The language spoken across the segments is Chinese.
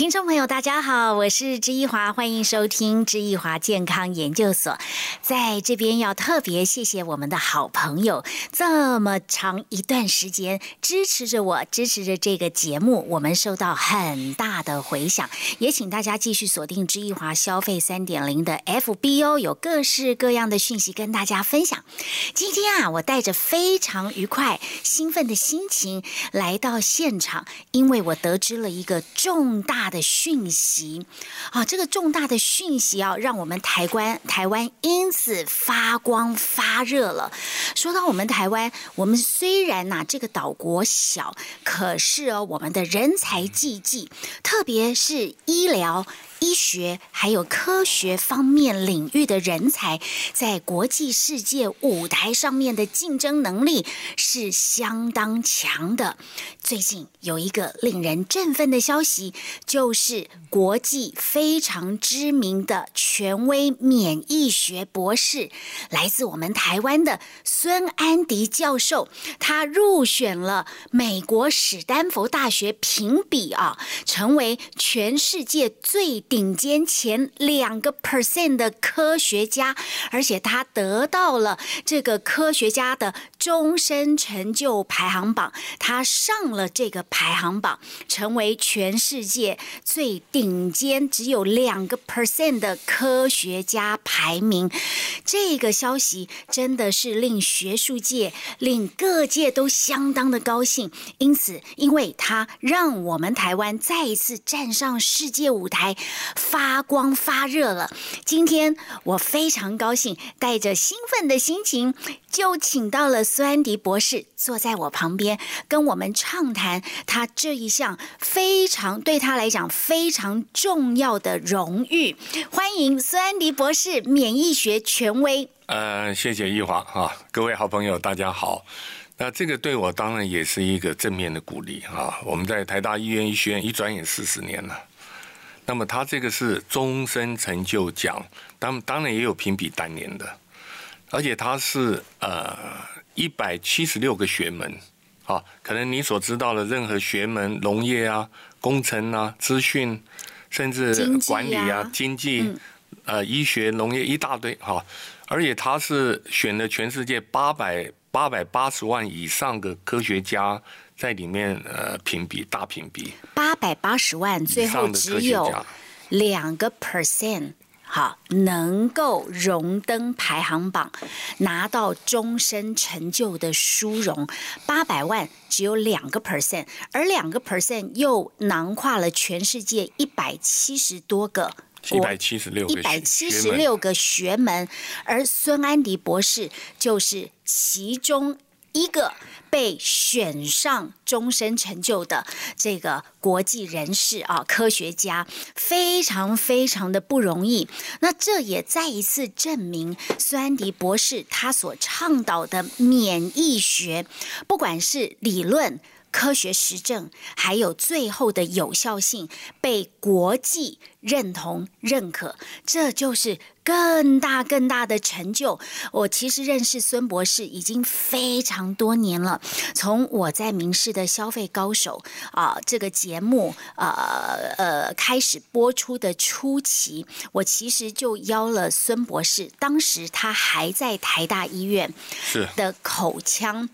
听众朋友，大家好，我是知易华，欢迎收听知易华健康研究所。在这边要特别谢谢我们的好朋友，这么长一段时间支持着我，支持着这个节目，我们受到很大的回响。也请大家继续锁定知易华消费三点零的 FBO，，有各式各样的讯息跟大家分享。今天啊，我带着非常愉快、兴奋的心情来到现场，因为我得知了一个重大。的讯息啊，这个重大的讯息啊，让我们台湾台湾因此发光发热了。说到我们台湾，我们虽然呐这个岛国小，可是哦，我们的人才济济，特别是医疗。医学还有科学方面领域的人才，在国际世界舞台上面的竞争能力是相当强的。最近有一个令人振奋的消息，就是国际非常知名的权威免疫学博士，来自我们台湾的孙安迪教授，他入选了美国史丹佛大学评比啊，成为全世界最。顶尖前两个 percent 的科学家，而且他得到了这个科学家的终身成就排行榜，他上了这个排行榜，成为全世界最顶尖只有两个 percent 的科学家排名。这个消息真的是令学术界、令各界都相当的高兴。因此，因为他让我们台湾再一次站上世界舞台。发光发热了！今天我非常高兴，带着兴奋的心情，就请到了苏安迪博士坐在我旁边，跟我们畅谈他这一项非常对他来讲非常重要的荣誉。欢迎苏安迪博士，免疫学权威。呃，谢谢玉华啊，各位好朋友，大家好。那这个对我当然也是一个正面的鼓励啊！我们在台大医院医学院一转眼四十年了。那么他这个是终身成就奖，当当然也有评比单年的，而且他是呃一百七十六个学门，啊，可能你所知道的任何学门，农业啊、工程啊、资讯，甚至管理啊、经济，呃，医学、农业一大堆哈，而且他是选了全世界八百八百八十万以上的科学家。在里面呃评比大评比，八百八十万，最后只有两个 percent，好能够荣登排行榜，拿到终身成就的殊荣。八百万只有两个 percent，而两个 percent 又囊括了全世界一百七十多个，一百七十六一百七十六个学门，而孙安迪博士就是其中。一个被选上终身成就的这个国际人士啊，科学家非常非常的不容易。那这也再一次证明，苏安迪博士他所倡导的免疫学，不管是理论。科学实证，还有最后的有效性被国际认同认可，这就是更大更大的成就。我其实认识孙博士已经非常多年了，从我在《明视的消费高手》啊这个节目呃呃开始播出的初期，我其实就邀了孙博士，当时他还在台大医院的口腔。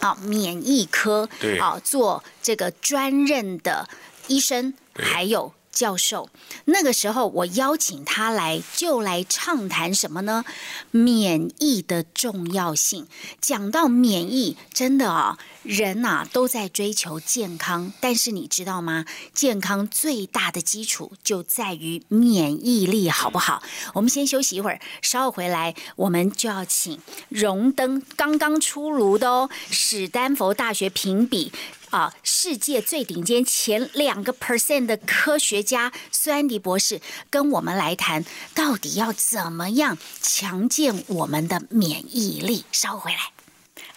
啊，免疫科，啊，做这个专任的医生，还有。教授，那个时候我邀请他来，就来畅谈什么呢？免疫的重要性。讲到免疫，真的啊，人呐都在追求健康，但是你知道吗？健康最大的基础就在于免疫力，好不好？我们先休息一会儿，稍后回来，我们就要请荣登刚刚出炉的哦，史丹佛大学评比。啊，世界最顶尖前两个 percent 的科学家苏安迪博士跟我们来谈，到底要怎么样强健我们的免疫力？稍后回来。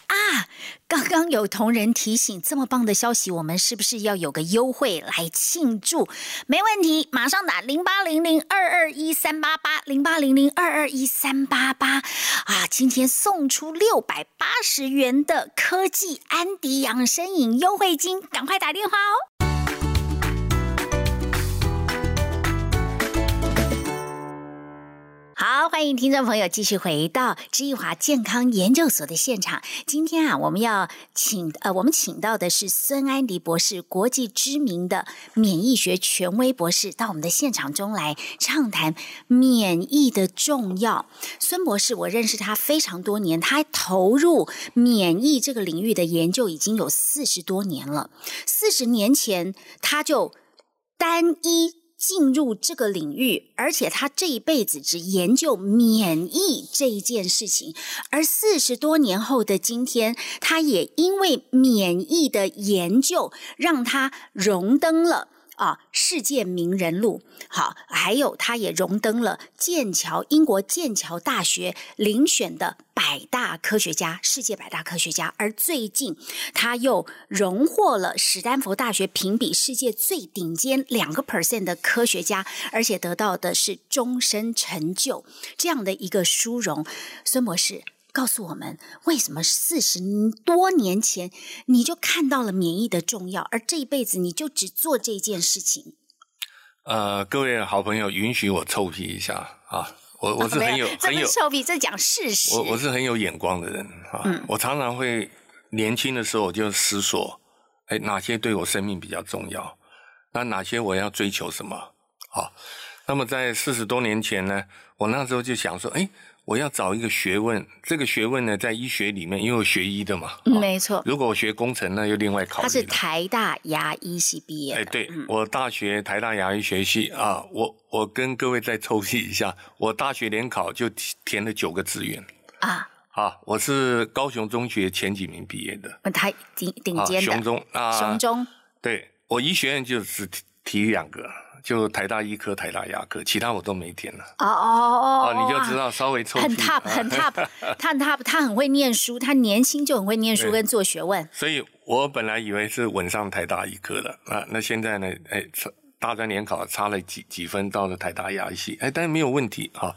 啊，刚刚有同仁提醒，这么棒的消息，我们是不是要有个优惠来庆祝？没问题，马上打零八零零二二一三八八零八零零二二一三八八啊！今天送出六百八十元的科技安迪养生饮优惠金，赶快打电话哦！好，欢迎听众朋友继续回到知易华健康研究所的现场。今天啊，我们要请呃，我们请到的是孙安迪博士，国际知名的免疫学权威博士，到我们的现场中来畅谈免疫的重要。孙博士，我认识他非常多年，他投入免疫这个领域的研究已经有四十多年了。四十年前，他就单一。进入这个领域，而且他这一辈子只研究免疫这一件事情，而四十多年后的今天，他也因为免疫的研究，让他荣登了。啊，世界名人录，好，还有他也荣登了剑桥英国剑桥大学遴选的百大科学家，世界百大科学家。而最近他又荣获了史丹佛大学评比世界最顶尖两个 percent 的科学家，而且得到的是终身成就这样的一个殊荣。孙博士。告诉我们为什么四十多年前你就看到了免疫的重要，而这一辈子你就只做这件事情？呃，各位好朋友，允许我臭屁一下啊！我我是很有很有臭屁，这讲事实。我我是很有眼光的人啊！我常常会年轻的时候我就思索，哎，哪些对我生命比较重要？那哪些我要追求什么？好，那么在四十多年前呢，我那时候就想说，哎。我要找一个学问，这个学问呢，在医学里面，因为我学医的嘛，没错。如果我学工程，那又另外考虑。他是台大牙医系毕业。哎，对，我大学台大牙医学系啊，我我跟各位再抽析一下，我大学联考就填了九个志愿啊。好，我是高雄中学前几名毕业的，台顶顶尖的雄中啊，雄中。对我医学院就只提两个。就台大医科、台大牙科，其他我都没填了。哦哦哦，你就知道稍微抽。很 top，很 top，他很 top，他很会念书，他年轻就很会念书跟做学问。所以我本来以为是稳上台大医科的啊，那现在呢？哎，大专联考差了几几分到了台大牙医系，哎，但是没有问题哈。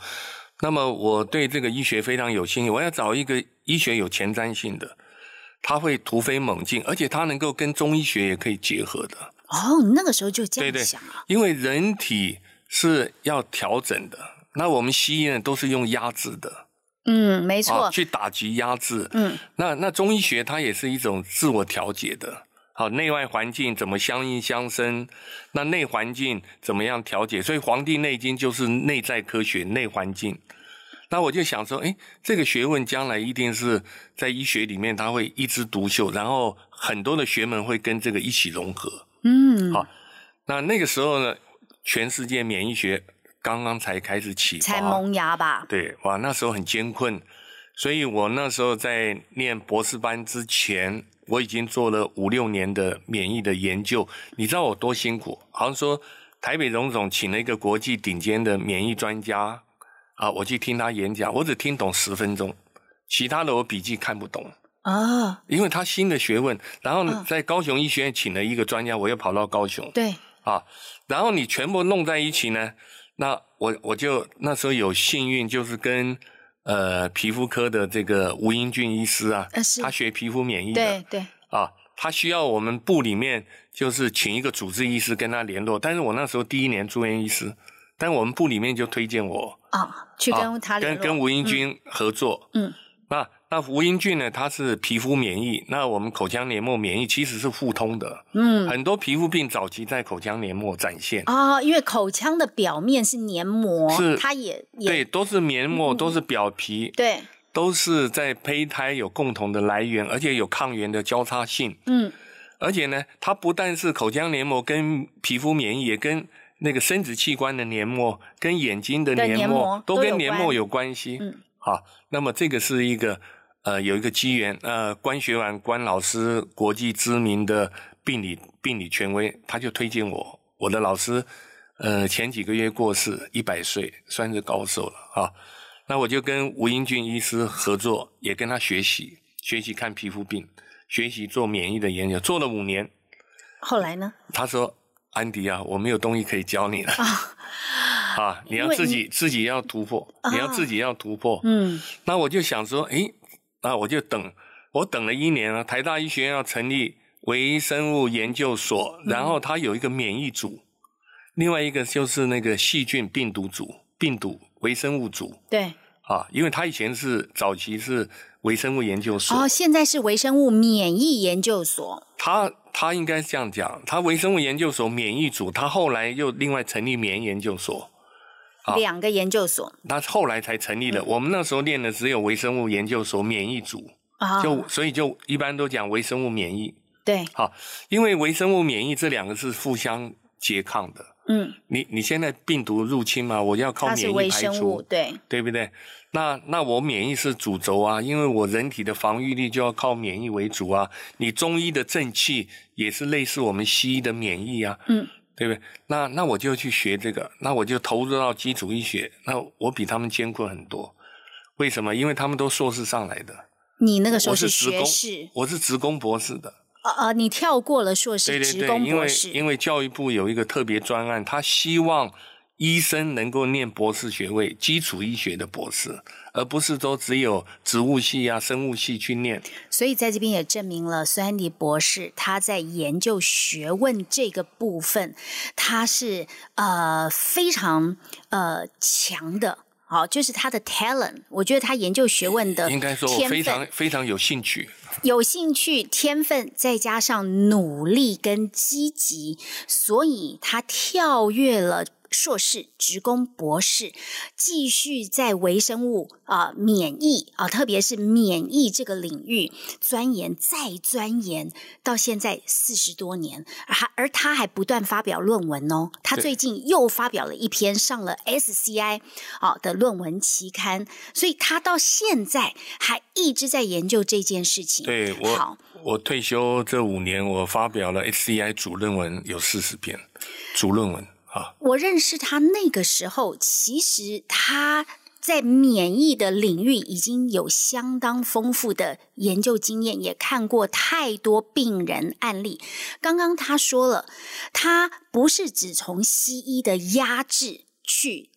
那么我对这个医学非常有兴趣，我要找一个医学有前瞻性的，他会突飞猛进，而且他能够跟中医学也可以结合的。哦，那个时候就这样想啊，因为人体是要调整的，那我们西医呢都是用压制的，嗯，没错，去打击压制，嗯，那那中医学它也是一种自我调节的，好，内外环境怎么相应相生，那内环境怎么样调节？所以《黄帝内经》就是内在科学，内环境。那我就想说，哎，这个学问将来一定是在医学里面，它会一枝独秀，然后很多的学门会跟这个一起融合。嗯，好，那那个时候呢，全世界免疫学刚刚才开始起，才萌芽吧？对，哇，那时候很艰困，所以我那时候在念博士班之前，我已经做了五六年的免疫的研究。你知道我多辛苦？好像说台北荣总请了一个国际顶尖的免疫专家啊，我去听他演讲，我只听懂十分钟，其他的我笔记看不懂。啊，因为他新的学问，然后在高雄医学院请了一个专家，我又跑到高雄。对，啊，然后你全部弄在一起呢，那我我就那时候有幸运，就是跟呃皮肤科的这个吴英俊医师啊，他学皮肤免疫的，对对，啊，他需要我们部里面就是请一个主治医师跟他联络，但是我那时候第一年住院医师，但我们部里面就推荐我啊，去跟他跟跟吴英俊合作，嗯，那。那吴英俊呢？它是皮肤免疫，那我们口腔黏膜免疫其实是互通的。嗯，很多皮肤病早期在口腔黏膜展现啊，因为口腔的表面是黏膜，是它也对，都是黏膜，都是表皮，对，都是在胚胎有共同的来源，而且有抗原的交叉性。嗯，而且呢，它不但是口腔黏膜跟皮肤免疫，也跟那个生殖器官的黏膜、跟眼睛的黏膜都跟黏膜有关系。嗯，好，那么这个是一个。呃，有一个机缘，呃，关学完关老师，国际知名的病理病理权威，他就推荐我。我的老师，呃，前几个月过世，一百岁，算是高寿了啊。那我就跟吴英俊医师合作，也跟他学习，学习看皮肤病，学习做免疫的研究，做了五年。后来呢？他说：“安迪啊，我没有东西可以教你了啊，你要自己自己要突破，你要自己要突破。”嗯，那我就想说，诶。那我就等，我等了一年啊。台大医学院要成立微生物研究所，然后它有一个免疫组，另外一个就是那个细菌病毒组、病毒微生物组对，啊，因为他以前是早期是微生物研究所，哦，现在是微生物免疫研究所，他他应该这样讲，他微生物研究所免疫组，他后来又另外成立免疫研究所，好两个研究所他后来才成立的。我们那时候念的只有微生物研究所免疫组，啊，就所以就一般都讲微生物免疫。对，好，因为微生物免疫这两个是互相拮抗的。嗯，你你现在病毒入侵嘛，我要靠免疫排生物，除，对，对不对？那那我免疫是主轴啊，因为我人体的防御力就要靠免疫为主啊。你中医的正气也是类似我们西医的免疫啊，嗯，对不对？那那我就去学这个，那我就投入到基础医学，那我比他们艰苦很多。为什么？因为他们都硕士上来的，你那个时候是学士，我是职工博士的。啊啊，你跳过了硕士，职对对对，因为工博士，因为教育部有一个特别专案，他希望医生能够念博士学位，基础医学的博士，而不是说只有植物系啊、生物系去念。所以在这边也证明了孙安迪博士他在研究学问这个部分，他是呃非常呃强的。好，就是他的 talent，我觉得他研究学问的应该说我非常、非常有兴趣。有兴趣、天分，再加上努力跟积极，所以他跳跃了硕士、职工、博士，继续在微生物啊、免疫啊，特别是免疫这个领域钻研再钻研，到现在四十多年，而还而他还不断发表论文哦。他最近又发表了一篇上了 SCI 啊的论文期刊，所以他到现在还一直在研究这件事情。对好我，我退休这五年，我发表了 SCI 主论文有四十篇，主论文啊。我认识他那个时候，其实他在免疫的领域已经有相当丰富的研究经验，也看过太多病人案例。刚刚他说了，他不是只从西医的压制去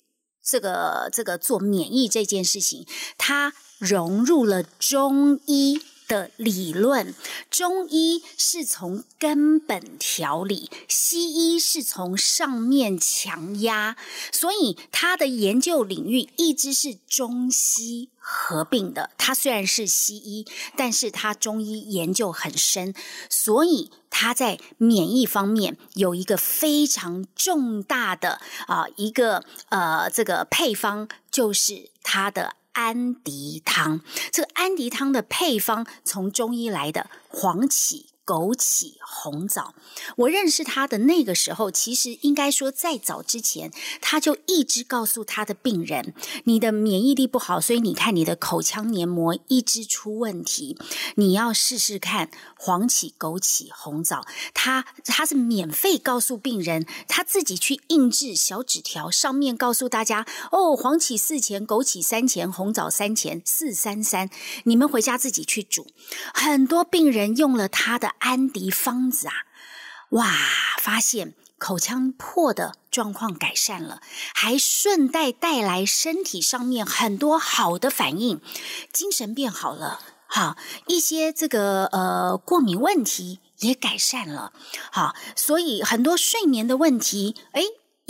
这个这个做免疫这件事情，他融入了中医。的理论，中医是从根本调理，西医是从上面强压，所以他的研究领域一直是中西合并的。他虽然是西医，但是他中医研究很深，所以他在免疫方面有一个非常重大的啊、一个呃这个配方，就是他的。安迪汤，这个安迪汤的配方从中医来的，黄芪、枸杞、红枣。我认识他的那个时候，其实应该说在早之前，他就一直告诉他的病人：你的免疫力不好，所以你看你的口腔黏膜一直出问题，你要试试看黄芪、枸杞、红枣。他他是免费告诉病人，他自己去印制小纸条，上面告诉大家：哦，黄芪四钱，枸杞三钱，红枣三钱，四三三。你们回家自己去煮。很多病人用了他的安迪方子啊，哇，发现口腔破的状况改善了，还顺带带来身体上面很多好的反应，精神变好了，哈一些这个呃过敏问题也改善了，好，所以很多睡眠的问题，哎。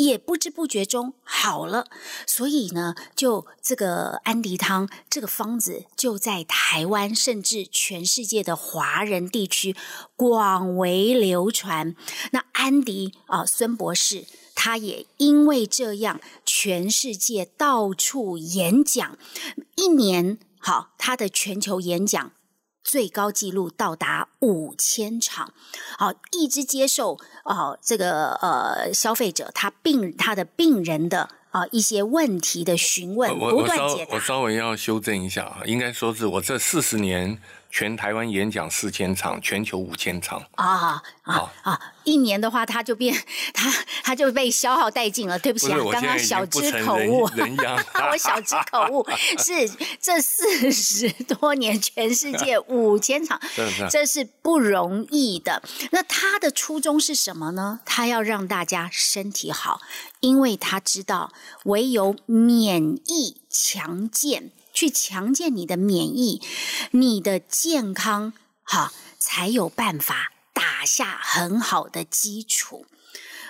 也不知不觉中好了，所以呢，就这个安迪汤这个方子就在台湾甚至全世界的华人地区广为流传。那安迪啊，孙博士他也因为这样，全世界到处演讲，一年好他的全球演讲。最高纪录到达五千场，好，一直接受啊、这个呃消费者他病他的病人的啊、一些问题的询问，不我我稍断解答我。稍微要修正一下啊，应该说是我这四十年全台湾演讲四千场，全球五千场。啊啊好啊！一年的话，他就变 他他就被消耗殆尽了。对不起啊刚刚小之经不成人 口误，我小之口误，是这四十多年全世界五千场 这是不容易的。那他的初衷是什么呢？他要让大家身体好，因为他知道唯有免疫强健，去强健你的免疫，你的健康哈才有办法打下很好的基础。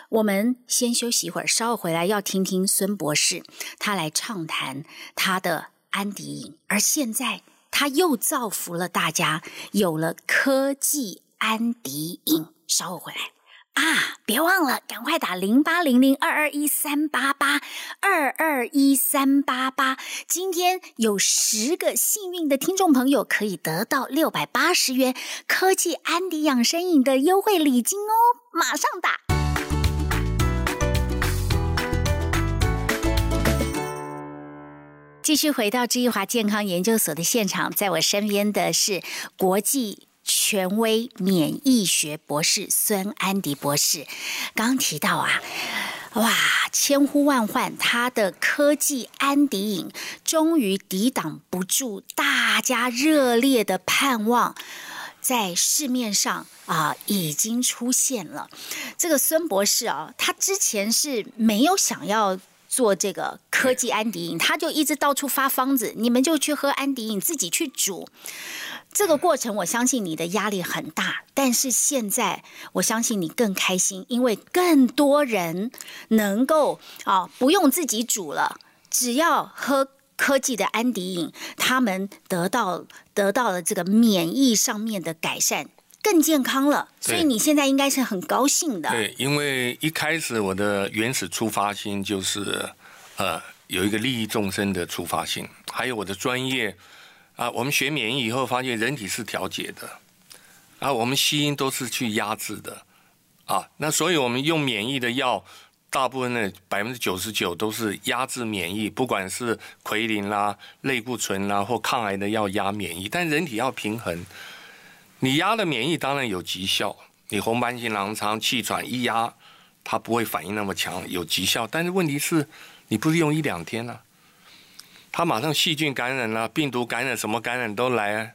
我们先休息一会儿，稍后回来要听听孙博士他来畅谈他的安迪饮，而现在他又造福了大家，有了科技安迪饮。稍后回来啊，别忘了赶快打零八零零二二一三八八二二一三八八，今天有十个幸运的听众朋友可以得到六百八十元科技安迪养生饮的优惠礼金哦，马上打。继续回到知易华健康研究所的现场，在我身边的是国际权威免疫学博士孙安迪博士。刚提到啊，哇，千呼万唤，他的科技安迪饮终于抵挡不住大家热烈的盼望，在市面上啊已经出现了。这个孙博士啊，他之前是没有想要。做这个科技安迪饮，他就一直到处发方子，你们就去喝安迪饮，自己去煮。这个过程，我相信你的压力很大，但是现在我相信你更开心，因为更多人能够啊不用自己煮了，只要喝科技的安迪饮，他们得到得到了这个免疫上面的改善。更健康了，所以你现在应该是很高兴的。对，因为一开始我的原始出发心就是，呃，有一个利益众生的出发性，还有我的专业啊。我们学免疫以后，发现人体是调节的，啊，我们西医都是去压制的，啊，那所以我们用免疫的药，大部分的百分之九十九都是压制免疫，不管是奎林啦、类固醇啦或抗癌的药压免疫，但人体要平衡。你压了免疫当然有绩效，你红斑性狼疮、气喘一压，它不会反应那么强，有绩效。但是问题是，你不是用一两天啊，它马上细菌感染了，病毒感染，什么感染都来啊。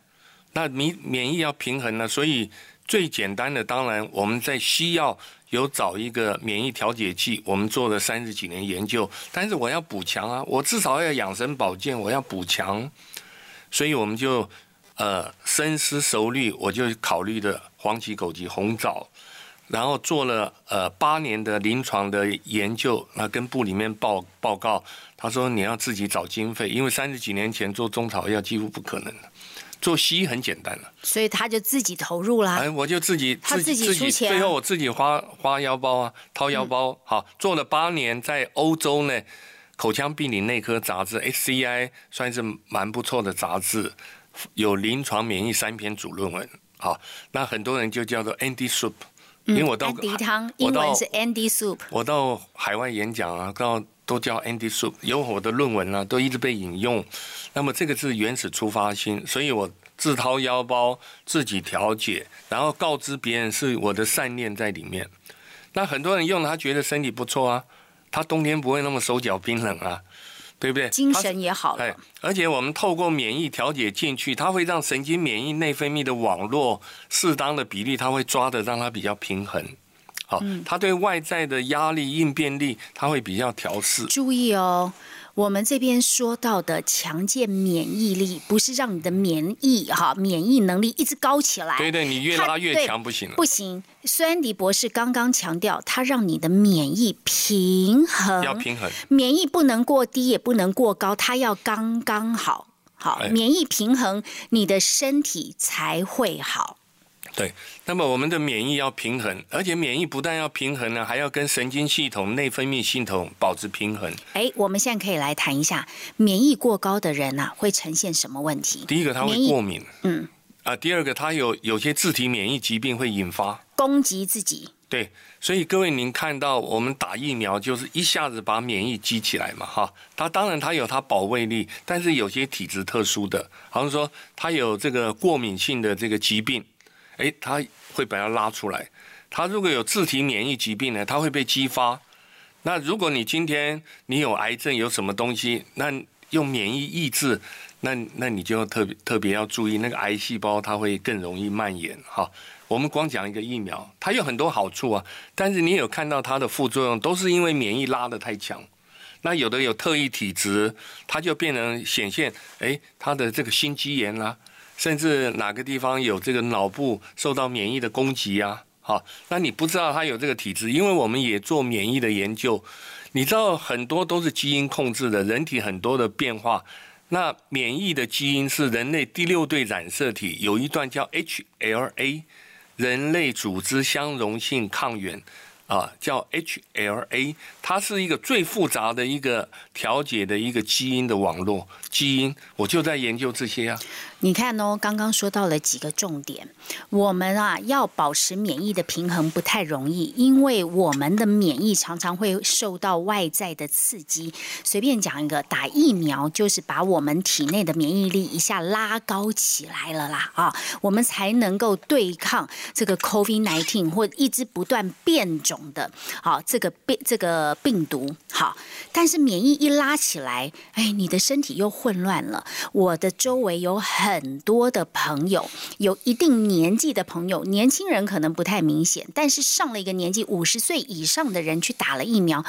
那免免疫要平衡了，所以最简单的，当然我们在西药有找一个免疫调节剂，我们做了三十几年研究。但是我要补强啊，我至少要养生保健，我要补强，所以我们就。呃，深思熟虑，我就考虑的黄芪、枸杞、红枣，然后做了呃八年的临床的研究，那跟部里面报报告，他说你要自己找经费，因为三十几年前做中草药几乎不可能的，做西医很简单了，所以他就自己投入了。哎，我就自己他自己出钱，最后我自己花花腰包啊，掏腰包，好做了八年，在欧洲呢，口腔病理内科杂志 SCI 算是蛮不错的杂志。有临床免疫三篇主论文，好，那很多人就叫做 Andy Soup，因为我到安迪汤，英文是 Andy Soup。我到海外演讲啊，到都叫 Andy Soup，有我的论文啊，都一直被引用。那么这个是原始出发心，所以我自掏腰包自己调解，然后告知别人是我的善念在里面。那很多人用了，他觉得身体不错啊，他冬天不会那么手脚冰冷啊。对不对？精神也好了。而且我们透过免疫调节进去，它会让神经免疫内分泌的网络适当的比例，它会抓的让它比较平衡。好，它对外在的压力应变力，它会比较调试。注意哦。我们这边说到的强健免疫力，不是让你的免疫哈免疫能力一直高起来。对对，你越拉越强不行。不行，虽然迪博士刚刚强调，它让你的免疫平衡，要平衡，免疫不能过低，也不能过高，它要刚刚好。好，免疫平衡，你的身体才会好。对，那么我们的免疫要平衡，而且免疫不但要平衡呢，还要跟神经系统、内分泌系统保持平衡。哎，我们现在可以来谈一下，免疫过高的人呐，会呈现什么问题？第一个，他会过敏。嗯。啊，第二个，他有有些自体免疫疾病会引发攻击自己。对，所以各位，您看到我们打疫苗，就是一下子把免疫激起来嘛，哈。它当然它有它保卫力，但是有些体质特殊的，好像说他有这个过敏性的这个疾病。哎，他会把它拉出来。他如果有自体免疫疾病呢，他会被激发。那如果你今天你有癌症，有什么东西，那用免疫抑制，那那你就特别特别要注意，那个癌细胞它会更容易蔓延。哈，我们光讲一个疫苗，它有很多好处啊，但是你有看到它的副作用，都是因为免疫拉得太强。那有的有特异体质，它就变成显现，哎，它的这个心肌炎啦。甚至哪个地方有这个脑部受到免疫的攻击啊？好，那你不知道他有这个体质，因为我们也做免疫的研究，你知道很多都是基因控制的，人体很多的变化。那免疫的基因是人类第六对染色体，有一段叫 HLA，人类组织相容性抗原。啊，叫 HLA，它是一个最复杂的一个调节的一个基因的网络基因，我就在研究这些啊。你看哦，刚刚说到了几个重点，我们啊要保持免疫的平衡不太容易，因为我们的免疫常常会受到外在的刺激。随便讲一个，打疫苗就是把我们体内的免疫力一下拉高起来了啦啊，我们才能够对抗这个 COVID nineteen 或一直不断变种的，好这个病这个病毒好，但是免疫一拉起来，哎，你的身体又混乱了。我的周围有很很多的朋友，有一定年纪的朋友，年轻人可能不太明显，但是上了一个年纪五十岁以上的人去打了疫苗，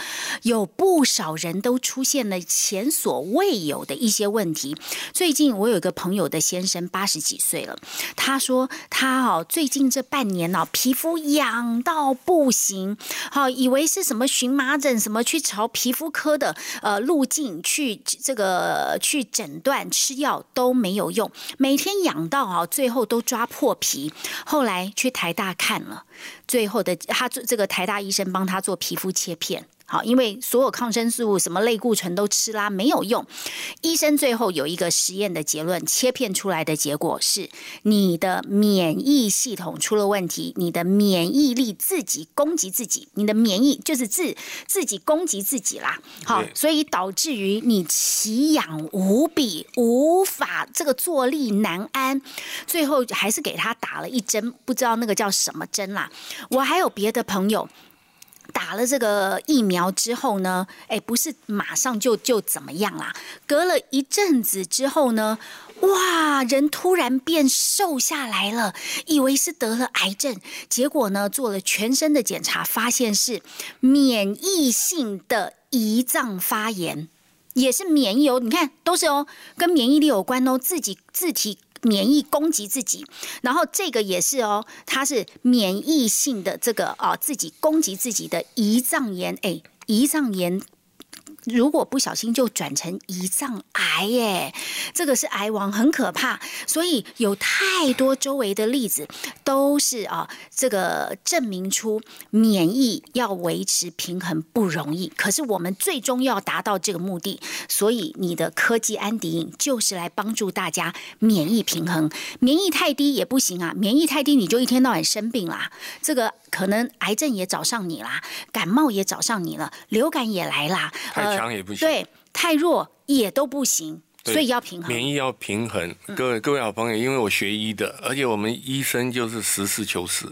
有不少人都出现了前所未有的一些问题。最近我有一个朋友的先生八十几岁了，他说他哦最近这半年呢皮肤痒到不行，好以为是什么荨麻疹什么，去朝皮肤科的呃路径去这个去诊断吃药都没有用。每天养到啊，最后都抓破皮。后来去台大看了，最后的他做这个台大医生帮他做皮肤切片。好，因为所有抗生素、什么类固醇都吃啦，没有用。医生最后有一个实验的结论，切片出来的结果是你的免疫系统出了问题，你的免疫力自己攻击自己，你的免疫就是自自己攻击自己啦。好，所以导致于你奇痒无比，无法这个坐立难安，最后还是给他打了一针，不知道那个叫什么针啦。我还有别的朋友。打了这个疫苗之后呢，哎，不是马上就就怎么样啦？隔了一阵子之后呢，哇，人突然变瘦下来了，以为是得了癌症，结果呢，做了全身的检查，发现是免疫性的胰脏发炎，也是免疫哦。你看，都是哦，跟免疫力有关哦，自己自体。免疫攻击自己，然后这个也是哦，它是免疫性的这个啊，自己攻击自己的胰脏炎，哎，胰脏炎。如果不小心就转成胰脏癌耶，这个是癌王，很可怕。所以有太多周围的例子都是啊，这个证明出免疫要维持平衡不容易。可是我们最终要达到这个目的，所以你的科技安迪就是来帮助大家免疫平衡。免疫太低也不行啊，免疫太低你就一天到晚生病啦。这个可能癌症也找上你啦，感冒也找上你了，流感也来啦。呃强也不行，对，太弱也都不行，所以要平衡，免疫要平衡。各位各位好朋友，因为我学医的，而且我们医生就是实事求是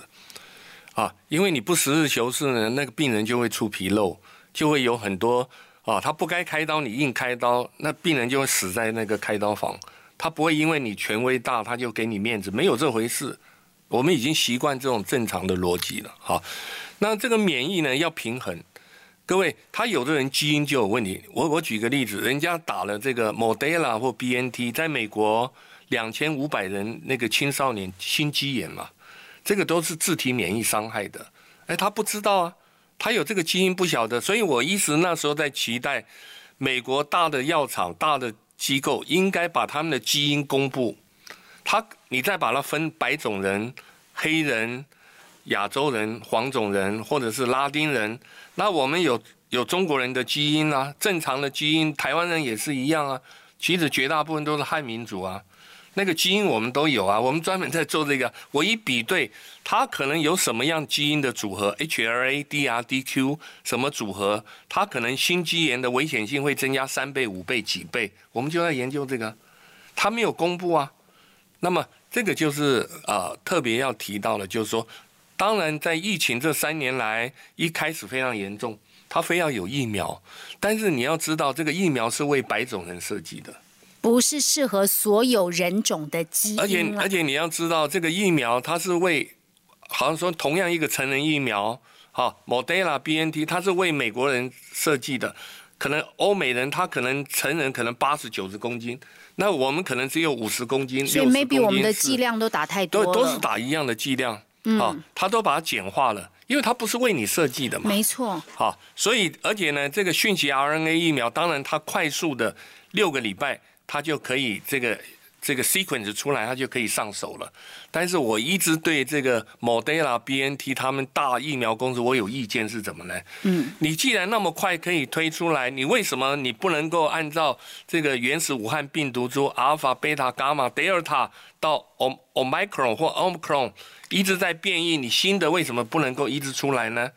啊，因为你不实事求是呢，那个病人就会出纰漏，就会有很多啊，他不该开刀，你硬开刀，那病人就会死在那个开刀房。他不会因为你权威大，他就给你面子，没有这回事。我们已经习惯这种正常的逻辑了。好，那这个免疫呢，要平衡。各位，他有的人基因就有问题。我我举个例子，人家打了这个 Moderna 或 BNT，在美国两千五百人那个青少年心肌炎嘛，这个都是自体免疫伤害的。哎，他不知道啊，他有这个基因不晓得。所以我一直那时候在期待，美国大的药厂、大的机构应该把他们的基因公布。他你再把它分白种人、黑人。亚洲人、黄种人或者是拉丁人，那我们有有中国人的基因啊，正常的基因，台湾人也是一样啊。其实绝大部分都是汉民族啊，那个基因我们都有啊。我们专门在做这个，我一比对，他可能有什么样基因的组合，HLA、DR、DQ 什么组合，他可能心肌炎的危险性会增加三倍、五倍、几倍，我们就在研究这个，他没有公布啊。那么这个就是啊，特别要提到的，就是说。当然，在疫情这三年来，一开始非常严重，他非要有疫苗，但是你要知道，这个疫苗是为白种人设计的，不是适合所有人种的基因。而且而且你要知道，这个疫苗它是为，好像说同样一个成人疫苗，好，Moderna、BNT，它是为美国人设计的，可能欧美人他可能成人可能八十九十公斤，那我们可能只有五十公斤，所以 maybe 我们的剂量都打太多都都是打一样的剂量。好，它都把它简化了，因为它不是为你设计的嘛。没错。好，所以而且呢，这个讯息 RNA 疫苗，当然它快速的六个礼拜，它就可以这个。这个 sequence 出来，它就可以上手了。但是我一直对这个 Moderna、BNT 他们大疫苗公司，我有意见是怎么呢？嗯，你既然那么快可以推出来，你为什么你不能够按照这个原始武汉病毒株阿尔法、贝塔、伽马、德尔塔到 O Omicron 或 Omicron 一直在变异，你新的为什么不能够一直出来呢？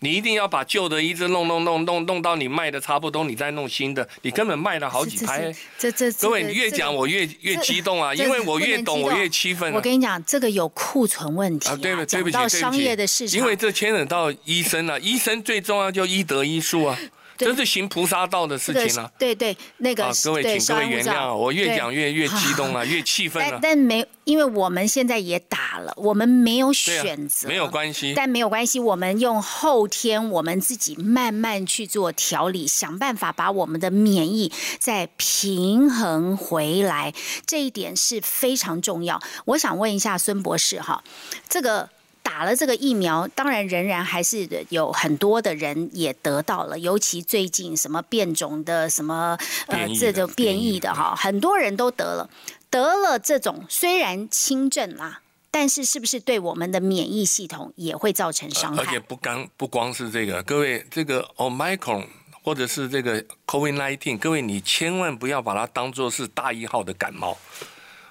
你一定要把旧的一直弄弄弄弄弄到你卖的差不多，你再弄新的，你根本卖了好几拍。这这各位，你越讲我越越激动啊，因为我越懂我越气愤。我跟你讲，这个有库存问题啊，对不对？对不起，到商业的市场，因为这牵扯到医生啊，医生最重要就医德医术啊。这是行菩萨道的事情啊！对对，那个各位，请各位原谅，我越讲越越激动了，越气愤了。但没，因为我们现在也打了，我们没有选择，没有关系。但没有关系，我们用后天我们自己慢慢去做调理，想办法把我们的免疫再平衡回来，这一点是非常重要。我想问一下孙博士哈，这个。打了这个疫苗，当然仍然还是有很多的人也得到了，尤其最近什么变种的什么呃这种变异的哈，很多人都得了。得了这种虽然轻症啦，但是是不是对我们的免疫系统也会造成伤害？而且不光不光是这个，各位这个 Omicron 或者是这个 COVID-19，各位你千万不要把它当做是大一号的感冒。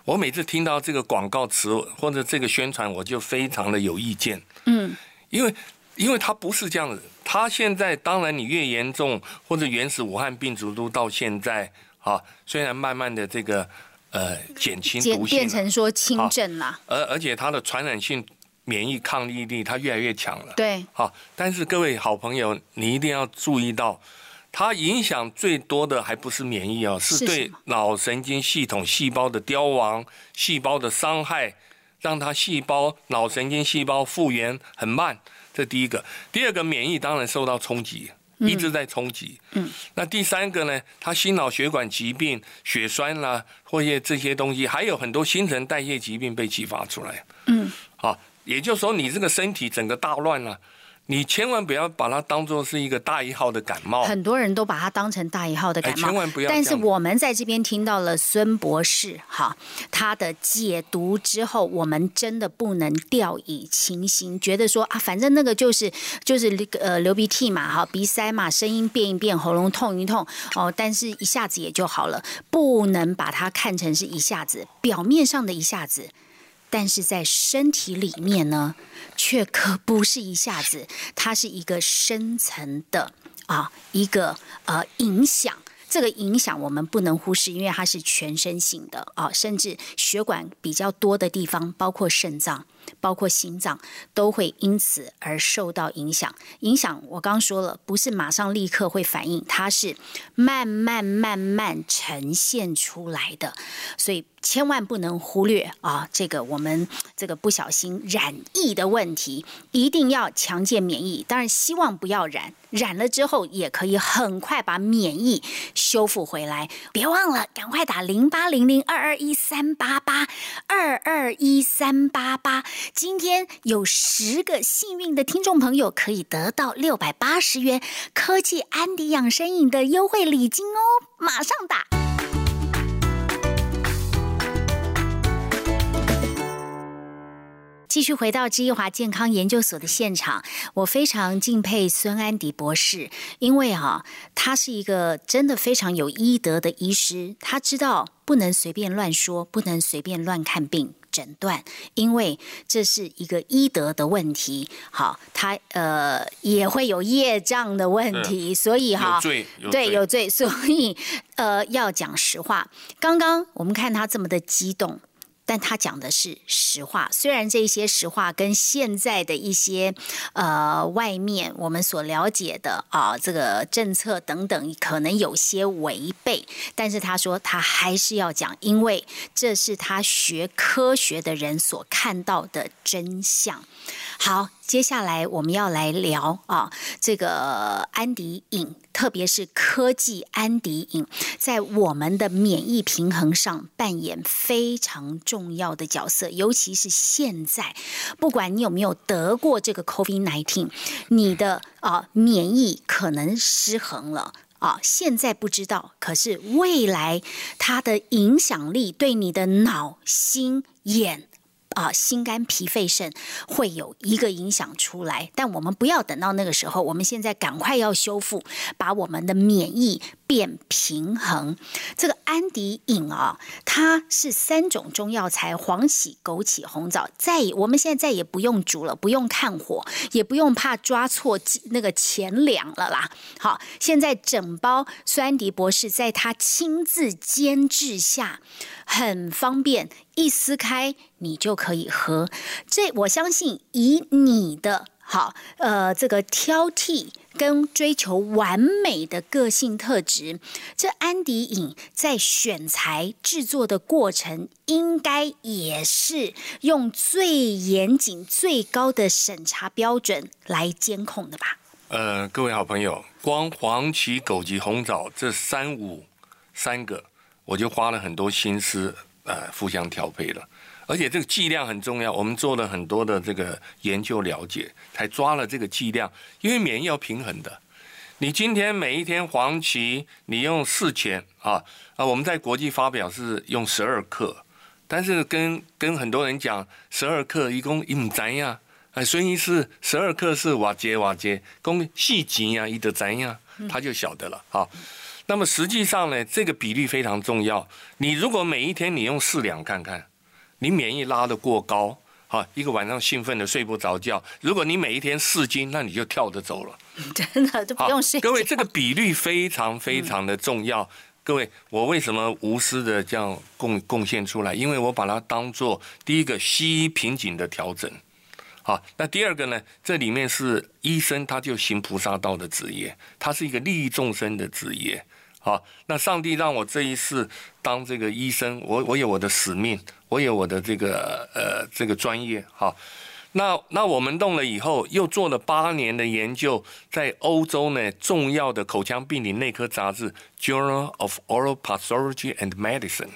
我每次听到这个广告词或者这个宣传，我就非常的有意见。嗯，因为因为它不是这样子，它现在当然你越严重或者原始武汉病毒都到现在啊，虽然慢慢的这个呃减轻毒性，变成说轻症了，而而且它的传染性免疫抗力力它越来越强了。对，好，但是各位好朋友，你一定要注意到。它影响最多的还不是免疫哦，是对脑神经系统细胞的凋亡、细胞的伤害，让它细胞脑神经细胞复原很慢。这第一个，第二个免疫当然受到冲击，一直在冲击。嗯，那第三个呢？它心脑血管疾病、血栓啦，或者这些东西，还有很多新陈代谢疾病被激发出来。嗯，好，也就是说你这个身体整个大乱了。你千万不要把它当做是一个大一号的感冒，很多人都把它当成大一号的感冒，千万不要。但是我们在这边听到了孙博士哈他的解读之后，我们真的不能掉以轻心，觉得说啊，反正那个就是就是呃流鼻涕嘛，哈鼻塞嘛，声音变一变，喉咙痛一痛哦，但是一下子也就好了，不能把它看成是一下子表面上的一下子。但是在身体里面呢，却可不是一下子，它是一个深层的啊，一个呃影响。这个影响我们不能忽视，因为它是全身性的啊，甚至血管比较多的地方，包括肾脏。包括心脏都会因此而受到影响。影响我刚说了，不是马上立刻会反应，它是慢慢慢慢呈现出来的。所以千万不能忽略啊！这个我们这个不小心染疫的问题，一定要强健免疫。当然希望不要染，染了之后也可以很快把免疫修复回来。别忘了，赶快打零八零零二二一三八八二二一三八八。今天有十个幸运的听众朋友可以得到六百八十元科技安迪养生饮的优惠礼金哦！马上打。继续回到知易华健康研究所的现场，我非常敬佩孙安迪博士，因为哈，他是一个真的非常有医德的医师，他知道不能随便乱说，不能随便乱看病。诊断，因为这是一个医德的问题，好，他呃也会有业障的问题，所以哈，对有罪，所以呃要讲实话。刚刚我们看他这么的激动。但他讲的是实话，虽然这些实话跟现在的一些呃外面我们所了解的啊这个政策等等可能有些违背，但是他说他还是要讲，因为这是他学科学的人所看到的真相。好，接下来我们要来聊啊，这个安迪影，特别是科技安迪影，在我们的免疫平衡上扮演非常重要的角色。尤其是现在，不管你有没有得过这个 COVID nineteen，你的啊免疫可能失衡了啊。现在不知道，可是未来它的影响力对你的脑、心、眼。啊，心肝脾肺肾会有一个影响出来，但我们不要等到那个时候，我们现在赶快要修复，把我们的免疫变平衡。这个安迪饮啊，它是三种中药材：黄芪、枸杞、红枣。再我们现在再也不用煮了，不用看火，也不用怕抓错那个钱粮了啦。好，现在整包酸迪博士在他亲自监制下。很方便，一撕开你就可以喝。这我相信，以你的好呃这个挑剔跟追求完美的个性特质，这安迪影在选材制作的过程，应该也是用最严谨、最高的审查标准来监控的吧？呃，各位好朋友，光黄芪、枸杞、红枣这三五三个。我就花了很多心思，呃，互相调配了，而且这个剂量很重要。我们做了很多的这个研究了解，才抓了这个剂量。因为免疫要平衡的，你今天每一天黄芪你用四钱啊啊，我们在国际发表是用十二克，但是跟跟很多人讲十二克一共一唔怎样，哎，所以是十二克是瓦杰瓦杰，公细节呀一得怎样，他就晓得了啊。那么实际上呢，这个比例非常重要。你如果每一天你用四两看看，你免疫拉得过高，哈，一个晚上兴奋的睡不着觉。如果你每一天四斤，那你就跳着走了。真的就不用睡。各位，这个比率非常非常的重要。各位，我为什么无私的这样贡贡献出来？因为我把它当做第一个西医瓶颈的调整。好，那第二个呢？这里面是医生，他就行菩萨道的职业，他是一个利益众生的职业。好，那上帝让我这一世当这个医生，我我有我的使命，我有我的这个呃这个专业。好，那那我们动了以后，又做了八年的研究，在欧洲呢重要的口腔病理内科杂志《Journal of Oral Pathology and Medicine》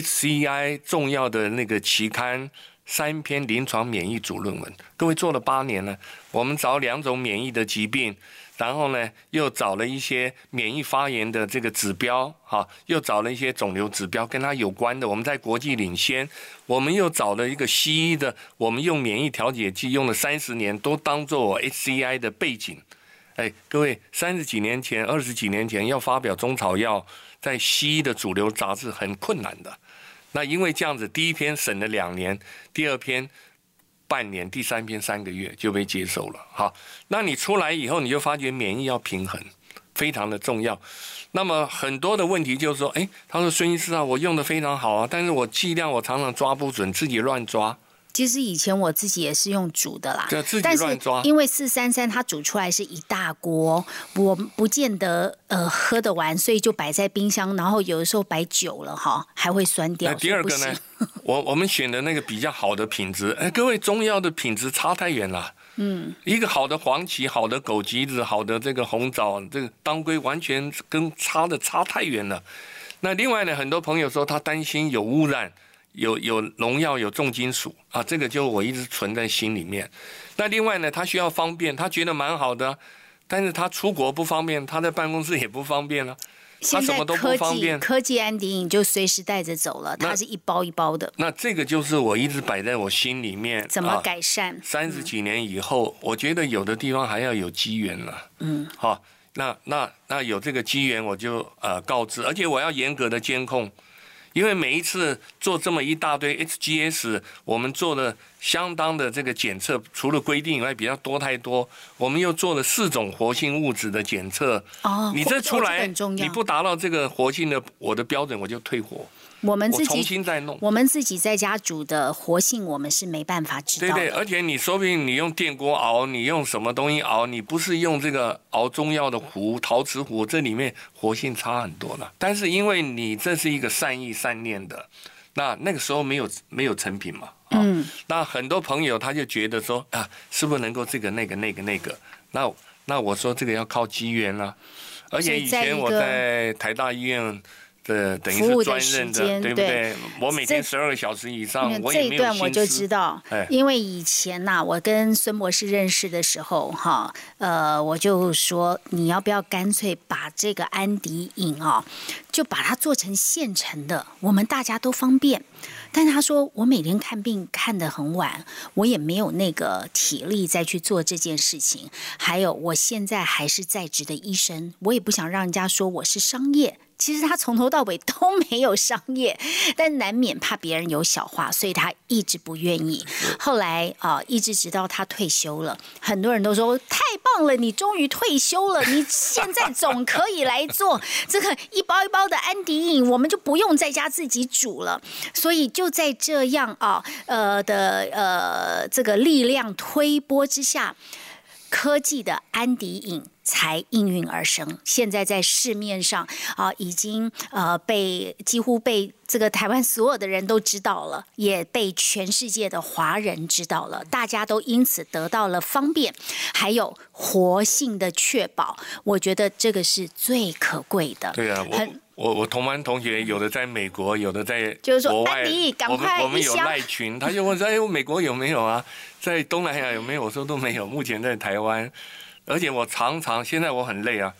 （HCI） 重要的那个期刊，三篇临床免疫主论文。各位做了八年了，我们找两种免疫的疾病。然后呢，又找了一些免疫发炎的这个指标，哈，又找了一些肿瘤指标跟它有关的。我们在国际领先，我们又找了一个西医的，我们用免疫调节剂用了三十年，都当做 HCI 的背景。哎，各位，三十几年前、二十几年前要发表中草药在西医的主流杂志很困难的。那因为这样子，第一篇审了两年，第二篇。半年，第三篇三个月就被接受了。哈，那你出来以后，你就发觉免疫要平衡，非常的重要。那么很多的问题就是说，哎，他说孙医师啊，我用的非常好啊，但是我剂量我常常抓不准，自己乱抓。其实以前我自己也是用煮的啦，但是因为四三三它煮出来是一大锅，我不见得呃喝得完，所以就摆在冰箱，然后有的时候摆久了哈还会酸掉。第二个呢，我 我们选的那个比较好的品质，哎，各位中药的品质差太远了。嗯，一个好的黄芪、好的枸杞子、好的这个红枣，这个当归完全跟差的差太远了。那另外呢，很多朋友说他担心有污染。有有农药有重金属啊，这个就我一直存在心里面。那另外呢，他需要方便，他觉得蛮好的，但是他出国不方便，他在办公室也不方便了。他什么都不方便。科技安迪你就随时带着走了，它是一包一包的。那这个就是我一直摆在我心里面。怎么改善？三十几年以后，我觉得有的地方还要有机缘了。嗯，好，那那那有这个机缘，我就呃告知，而且我要严格的监控。因为每一次做这么一大堆 HGS，我们做了相当的这个检测，除了规定以外比较多太多，我们又做了四种活性物质的检测。哦，你这出来你不达到这个活性的我的标准，我就退货。我们自己重新再弄，我们自己在家煮的活性，我们是没办法知道。对对，而且你说不定你用电锅熬，你用什么东西熬，你不是用这个熬中药的壶、陶瓷壶，这里面活性差很多了。但是因为你这是一个善意善念的，那那个时候没有没有成品嘛。嗯，那很多朋友他就觉得说啊，是不是能够这个那个那个那个？那那我说这个要靠机缘啦。而且以前我在台大医院。的等于是专任的，对不对？我每天十二个小时以上，我这一段我就知道，因为以前呐，我跟孙博士认识的时候，哈，呃，我就说你要不要干脆把这个安迪饮啊，就把它做成现成的，我们大家都方便。但他说我每天看病看得很晚，我也没有那个体力再去做这件事情。还有，我现在还是在职的医生，我也不想让人家说我是商业。其实他从头到尾都 没有商业，但难免怕别人有小话，所以他一直不愿意。后来啊，一直直到他退休了，很多人都说太棒了，你终于退休了，你现在总可以来做这个一包一包的安迪饮，我们就不用在家自己煮了。所以就在这样啊，呃的呃这个力量推波之下。科技的安迪影才应运而生，现在在市面上啊，已经呃被几乎被这个台湾所有的人都知道了，也被全世界的华人知道了，大家都因此得到了方便，还有活性的确保，我觉得这个是最可贵的。对啊，我我我同班同学有的在美国，有的在就是说安迪，赶快我们有赖群，他就问说：“哎，美国有没有啊？”在东南亚有没有？我说都没有。目前在台湾，而且我常常现在我很累啊，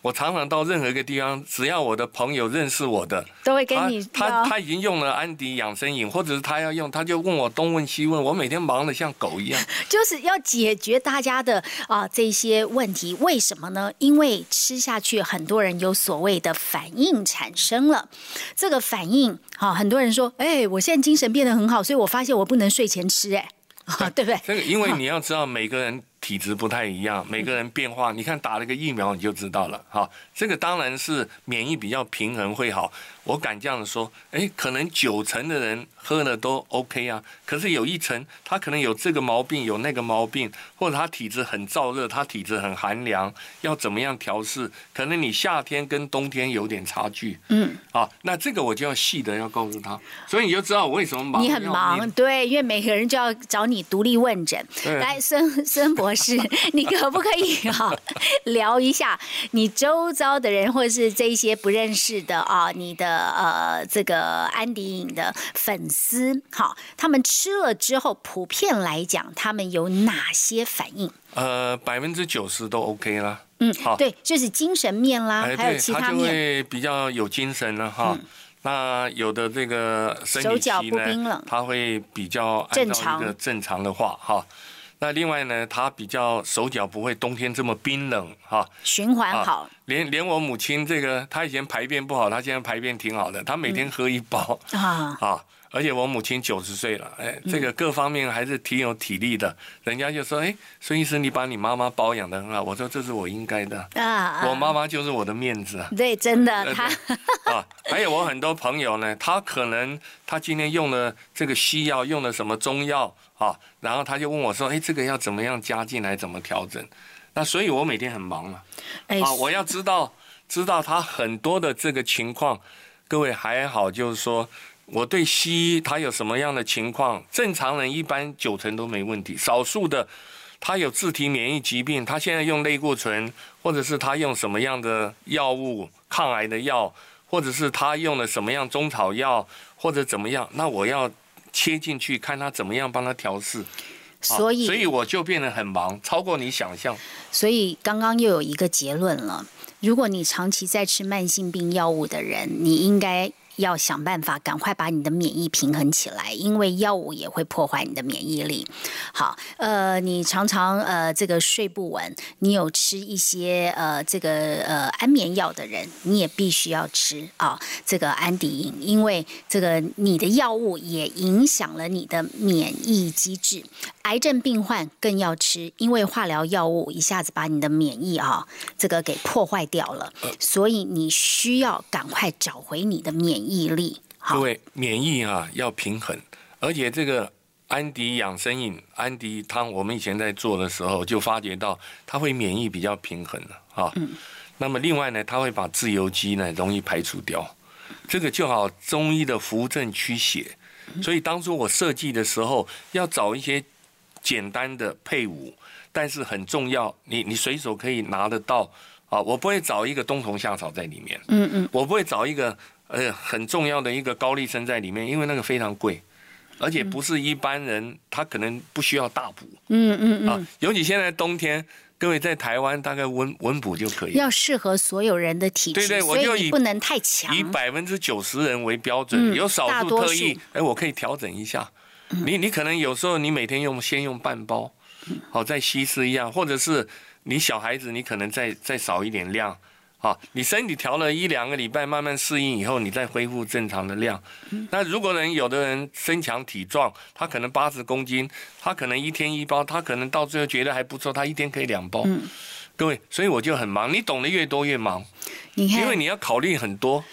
我常常到任何一个地方，只要我的朋友认识我的，都会跟你他他已经用了安迪养生饮，或者是他要用，他就问我东问西问，我每天忙得像狗一样。就是要解决大家的啊这些问题，为什么呢？因为吃下去，很多人有所谓的反应产生了。这个反应，好，很多人说，哎，我现在精神变得很好，所以我发现我不能睡前吃，哎。对不对？这个，因为你要知道，每个人体质不太一样，每个人变化，你看打了个疫苗你就知道了。哈，这个当然是免疫比较平衡会好。我敢这样说，哎，可能九成的人喝了都 OK 啊，可是有一层他可能有这个毛病，有那个毛病，或者他体质很燥热，他体质很寒凉，要怎么样调试？可能你夏天跟冬天有点差距。嗯，啊，那这个我就要细的要告诉他，所以你就知道我为什么忙。你很忙，对，因为每个人就要找你独立问诊。来，孙孙博士，你可不可以哈聊一下你周遭的人，或者是这些不认识的啊，你的。呃，这个安迪影的粉丝，好，他们吃了之后，普遍来讲，他们有哪些反应？呃，百分之九十都 OK 啦。嗯，好，对，就是精神面啦，还有其他面，会比较有精神了哈。那有的这个手脚不冰冷，他会比较正常的正常的话哈。那另外呢，他比较手脚不会冬天这么冰冷哈，循环好。连连我母亲这个，她以前排便不好，她现在排便挺好的，她每天喝一包啊啊。而且我母亲九十岁了，哎，这个各方面还是挺有体力的。人家就说：“哎，孙医生，你把你妈妈保养的很好。”我说：“这是我应该的啊，我妈妈就是我的面子啊。”对，真的他啊，还有我很多朋友呢，他可能他今天用了这个西药，用了什么中药啊，然后他就问我说：“哎，这个要怎么样加进来，怎么调整？”那所以我每天很忙嘛，啊，我要知道知道他很多的这个情况。各位还好，就是说。我对西医他有什么样的情况？正常人一般九成都没问题，少数的他有自体免疫疾病，他现在用类固醇，或者是他用什么样的药物抗癌的药，或者是他用了什么样中草药，或者怎么样？那我要切进去看他怎么样帮他调试。所以，所以我就变得很忙，超过你想象。所以刚刚又有一个结论了：如果你长期在吃慢性病药物的人，你应该。要想办法赶快把你的免疫平衡起来，因为药物也会破坏你的免疫力。好，呃，你常常呃这个睡不稳，你有吃一些呃这个呃安眠药的人，你也必须要吃啊这个安迪因，因为这个你的药物也影响了你的免疫机制。癌症病患更要吃，因为化疗药物一下子把你的免疫啊这个给破坏掉了，所以你需要赶快找回你的免疫力。各位，免疫啊要平衡，而且这个安迪养生饮、安迪汤，我们以前在做的时候就发觉到它会免疫比较平衡了啊。嗯。那么另外呢，它会把自由基呢容易排除掉，这个就好中医的扶正驱邪。所以当初我设计的时候，要找一些简单的配伍，但是很重要，你你随手可以拿得到啊。我不会找一个冬虫夏草在里面，嗯嗯，我不会找一个呃很重要的一个高丽参在里面，因为那个非常贵，而且不是一般人他可能不需要大补，嗯嗯嗯，啊，尤其现在冬天。各位在台湾大概温温补就可以，要适合所有人的体质，对对，我就以不能太强，以百分之九十人为标准，有少数特异，哎，我可以调整一下。你你可能有时候你每天用先用半包，好再稀释一样，或者是你小孩子你可能再再少一点量。好，你身体调了一两个礼拜，慢慢适应以后，你再恢复正常的量。那如果人有的人身强体壮，他可能八十公斤，他可能一天一包，他可能到最后觉得还不错，他一天可以两包。各位，所以我就很忙，你懂得越多越忙，因为你要考虑很多。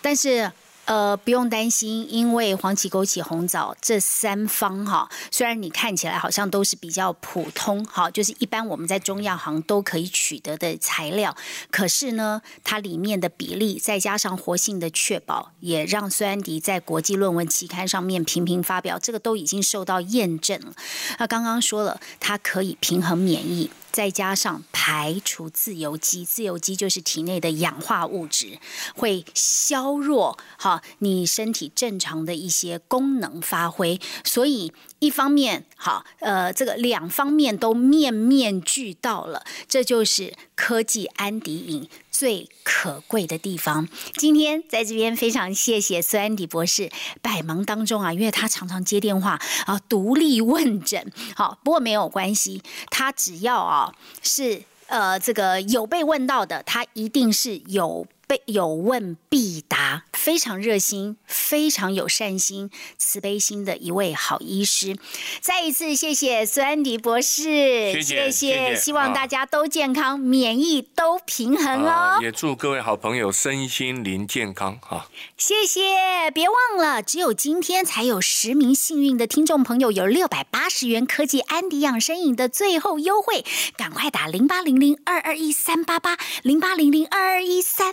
但是。呃，不用担心，因为黄芪、枸杞、红枣这三方哈，虽然你看起来好像都是比较普通哈，就是一般我们在中药行都可以取得的材料，可是呢，它里面的比例再加上活性的确保，也让孙安迪在国际论文期刊上面频频发表，这个都已经受到验证了。那刚刚说了，它可以平衡免疫。再加上排除自由基，自由基就是体内的氧化物质，会削弱哈你身体正常的一些功能发挥。所以一方面好，呃，这个两方面都面面俱到了，这就是科技安迪影。最可贵的地方，今天在这边非常谢谢孙安迪博士，百忙当中啊，因为他常常接电话啊，独立问诊，好，不过没有关系，他只要啊是呃这个有被问到的，他一定是有。被有问必答，非常热心，非常有善心、慈悲心的一位好医师。再一次谢谢孙安迪博士，谢谢，希望大家都健康，免疫都平衡哦。也祝各位好朋友身心灵健康哈。谢谢，别忘了，只有今天才有十名幸运的听众朋友有六百八十元科技安迪养生饮的最后优惠，赶快打零八零零二二一三八八零八零零二二一三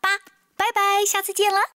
八。拜拜，下次见了。